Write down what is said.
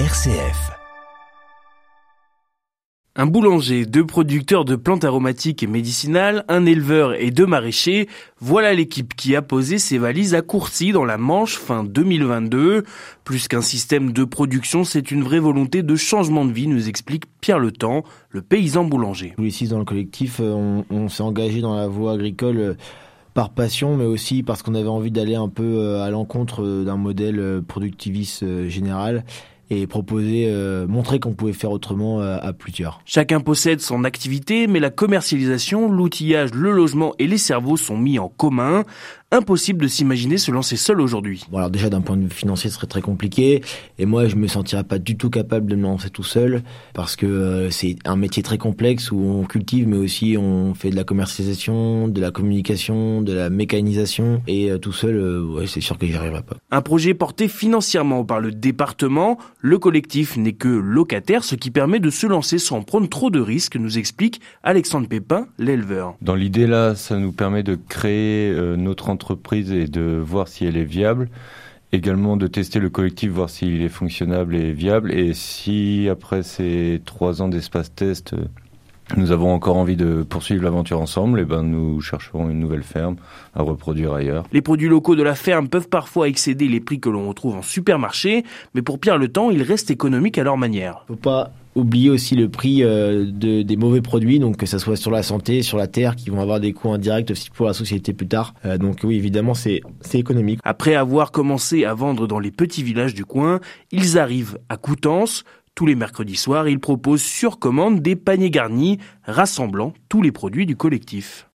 RCF. Un boulanger, deux producteurs de plantes aromatiques et médicinales, un éleveur et deux maraîchers, voilà l'équipe qui a posé ses valises à Courcy dans la Manche fin 2022. Plus qu'un système de production, c'est une vraie volonté de changement de vie, nous explique Pierre Le Temps, le paysan boulanger. Nous ici dans le collectif, euh, on, on s'est engagé dans la voie agricole euh, par passion, mais aussi parce qu'on avait envie d'aller un peu euh, à l'encontre d'un modèle productiviste général et proposer, euh, montrer qu'on pouvait faire autrement euh, à plusieurs. Chacun possède son activité, mais la commercialisation, l'outillage, le logement et les cerveaux sont mis en commun. Impossible de s'imaginer se lancer seul aujourd'hui. Bon alors déjà d'un point de vue financier, ce serait très compliqué. Et moi, je me sentirais pas du tout capable de me lancer tout seul parce que euh, c'est un métier très complexe où on cultive, mais aussi on fait de la commercialisation, de la communication, de la mécanisation. Et tout seul, ouais, c'est sûr que j'y arriverai pas. Un projet porté financièrement par le département. Le collectif n'est que locataire, ce qui permet de se lancer sans prendre trop de risques, nous explique Alexandre Pépin, l'éleveur. Dans l'idée là, ça nous permet de créer euh, notre entreprise et de voir si elle est viable également de tester le collectif, voir s'il est fonctionnable et viable. Et si après ces trois ans d'espace test, euh, nous avons encore envie de poursuivre l'aventure ensemble, et eh ben nous chercherons une nouvelle ferme à reproduire ailleurs. Les produits locaux de la ferme peuvent parfois excéder les prix que l'on retrouve en supermarché, mais pour Pierre Le Temps, ils restent économiques à leur manière. Faut pas oublier aussi le prix euh, de, des mauvais produits, donc que ça soit sur la santé, sur la terre, qui vont avoir des coûts indirects aussi pour la société plus tard. Euh, donc oui, évidemment, c'est économique. Après avoir commencé à vendre dans les petits villages du coin, ils arrivent à Coutances, tous les mercredis soirs, il propose sur commande des paniers garnis rassemblant tous les produits du collectif.